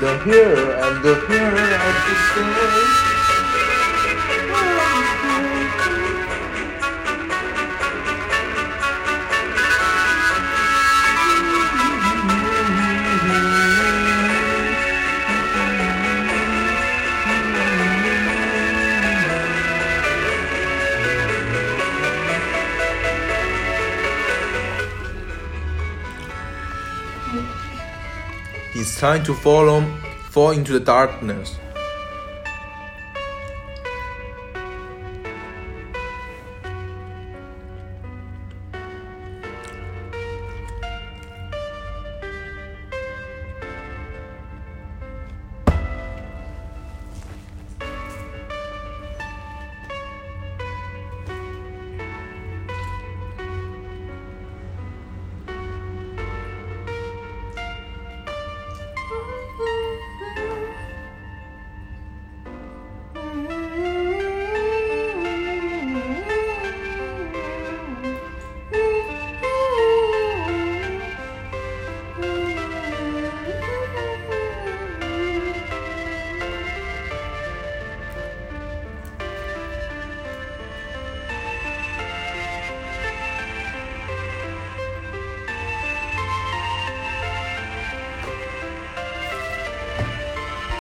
here and the here at the stairs. It's time to fall, on, fall into the darkness.